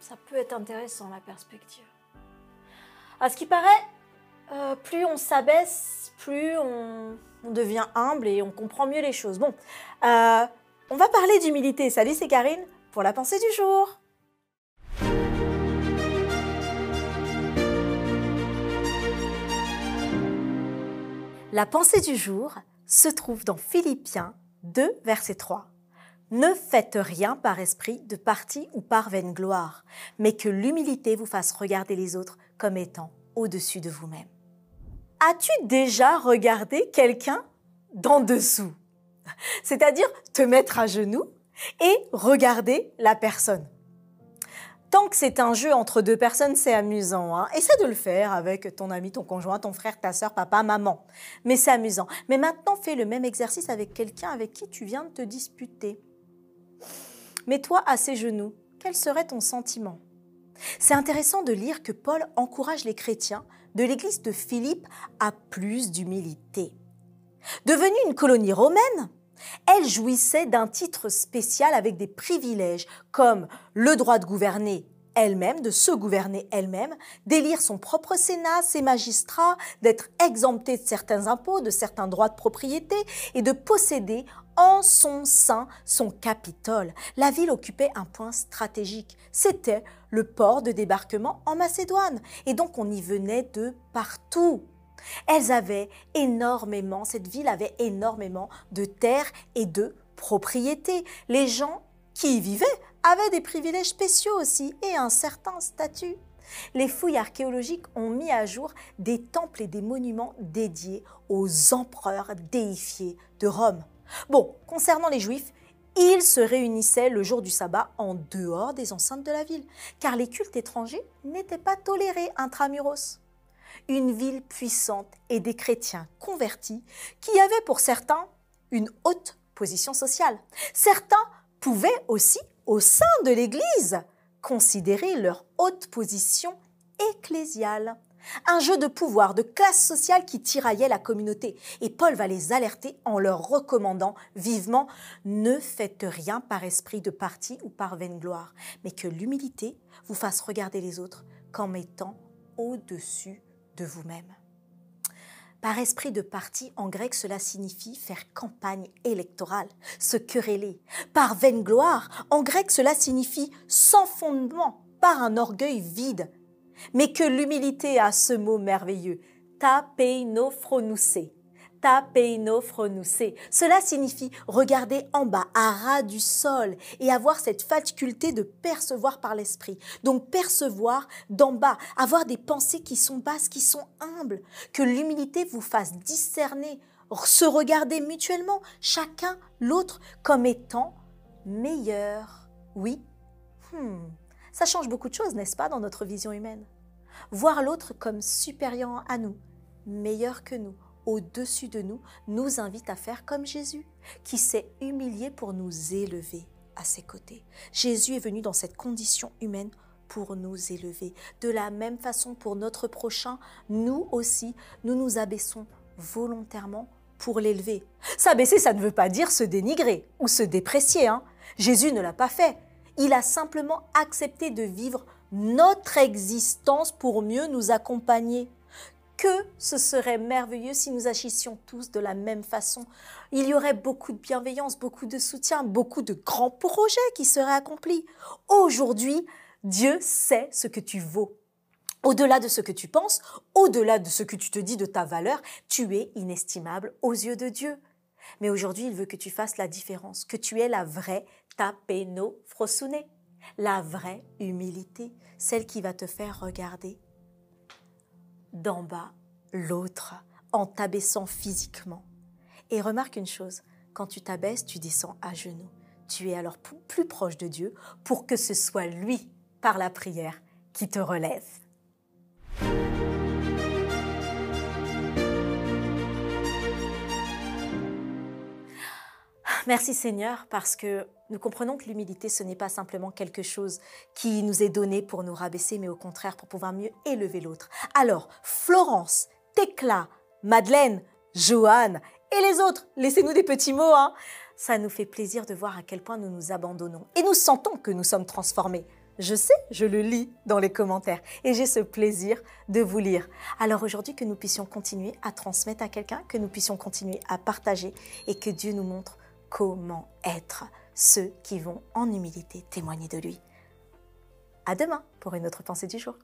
ça peut être intéressant la perspective. À ce qui paraît, euh, plus on s'abaisse, plus on, devient humble et on comprend mieux les choses. Bon, euh, on va parler d'humilité. Salut, c'est Karine pour la pensée du jour. La pensée du jour se trouve dans Philippiens 2, verset 3. Ne faites rien par esprit de parti ou par vaine gloire, mais que l'humilité vous fasse regarder les autres comme étant au-dessus de vous-même. As-tu déjà regardé quelqu'un d'en dessous? C'est-à-dire te mettre à genoux et regarder la personne. Tant que c'est un jeu entre deux personnes, c'est amusant. Hein. Essaie de le faire avec ton ami, ton conjoint, ton frère, ta soeur, papa, maman. Mais c'est amusant. Mais maintenant, fais le même exercice avec quelqu'un avec qui tu viens de te disputer. Mets-toi à ses genoux. Quel serait ton sentiment? C'est intéressant de lire que Paul encourage les chrétiens de l'église de Philippe à plus d'humilité. Devenue une colonie romaine, elle jouissait d'un titre spécial avec des privilèges comme le droit de gouverner elle-même, de se gouverner elle-même, d'élire son propre sénat, ses magistrats, d'être exemptée de certains impôts, de certains droits de propriété et de posséder en son sein son Capitole. La ville occupait un point stratégique. C'était le port de débarquement en Macédoine. Et donc on y venait de partout. Elles avaient énormément, cette ville avait énormément de terres et de propriétés. Les gens qui y vivaient avaient des privilèges spéciaux aussi et un certain statut. Les fouilles archéologiques ont mis à jour des temples et des monuments dédiés aux empereurs déifiés de Rome. Bon, concernant les Juifs, ils se réunissaient le jour du sabbat en dehors des enceintes de la ville, car les cultes étrangers n'étaient pas tolérés intramuros une ville puissante et des chrétiens convertis qui avaient pour certains une haute position sociale. Certains pouvaient aussi, au sein de l'Église, considérer leur haute position ecclésiale. Un jeu de pouvoir, de classe sociale qui tiraillait la communauté. Et Paul va les alerter en leur recommandant vivement Ne faites rien par esprit de parti ou par vaine gloire, mais que l'humilité vous fasse regarder les autres comme étant au-dessus vous-même. Par esprit de parti, en grec, cela signifie faire campagne électorale, se quereller. Par vaine gloire, en grec, cela signifie sans fondement, par un orgueil vide. Mais que l'humilité a ce mot merveilleux, tapeinophrenousé, cela signifie regarder en bas, à ras du sol, et avoir cette faculté de percevoir par l'esprit. Donc percevoir d'en bas, avoir des pensées qui sont basses, qui sont humbles, que l'humilité vous fasse discerner, se regarder mutuellement, chacun l'autre, comme étant meilleur. Oui, hmm. Ça change beaucoup de choses, n'est-ce pas, dans notre vision humaine? Voir l'autre comme supérieur à nous, meilleur que nous, au-dessus de nous nous invite à faire comme Jésus, qui s'est humilié pour nous élever à ses côtés. Jésus est venu dans cette condition humaine pour nous élever. De la même façon, pour notre prochain, nous aussi, nous nous abaissons volontairement pour l'élever. S'abaisser, ça ne veut pas dire se dénigrer ou se déprécier. Hein. Jésus ne l'a pas fait. Il a simplement accepté de vivre notre existence pour mieux nous accompagner que ce serait merveilleux si nous agissions tous de la même façon. Il y aurait beaucoup de bienveillance, beaucoup de soutien, beaucoup de grands projets qui seraient accomplis. Aujourd'hui, Dieu sait ce que tu vaux. Au-delà de ce que tu penses, au-delà de ce que tu te dis de ta valeur, tu es inestimable aux yeux de Dieu. Mais aujourd'hui, il veut que tu fasses la différence, que tu aies la vraie tapeno frosune, la vraie humilité, celle qui va te faire regarder d'en bas l'autre en t'abaissant physiquement. Et remarque une chose, quand tu t'abaisses, tu descends à genoux. Tu es alors plus proche de Dieu pour que ce soit lui, par la prière, qui te relève. Merci Seigneur parce que nous comprenons que l'humilité, ce n'est pas simplement quelque chose qui nous est donné pour nous rabaisser, mais au contraire pour pouvoir mieux élever l'autre. Alors, Florence, Tecla, Madeleine, Joanne et les autres, laissez-nous des petits mots. Hein. Ça nous fait plaisir de voir à quel point nous nous abandonnons et nous sentons que nous sommes transformés. Je sais, je le lis dans les commentaires et j'ai ce plaisir de vous lire. Alors aujourd'hui, que nous puissions continuer à transmettre à quelqu'un, que nous puissions continuer à partager et que Dieu nous montre comment être ceux qui vont en humilité témoigner de lui. À demain pour une autre pensée du jour.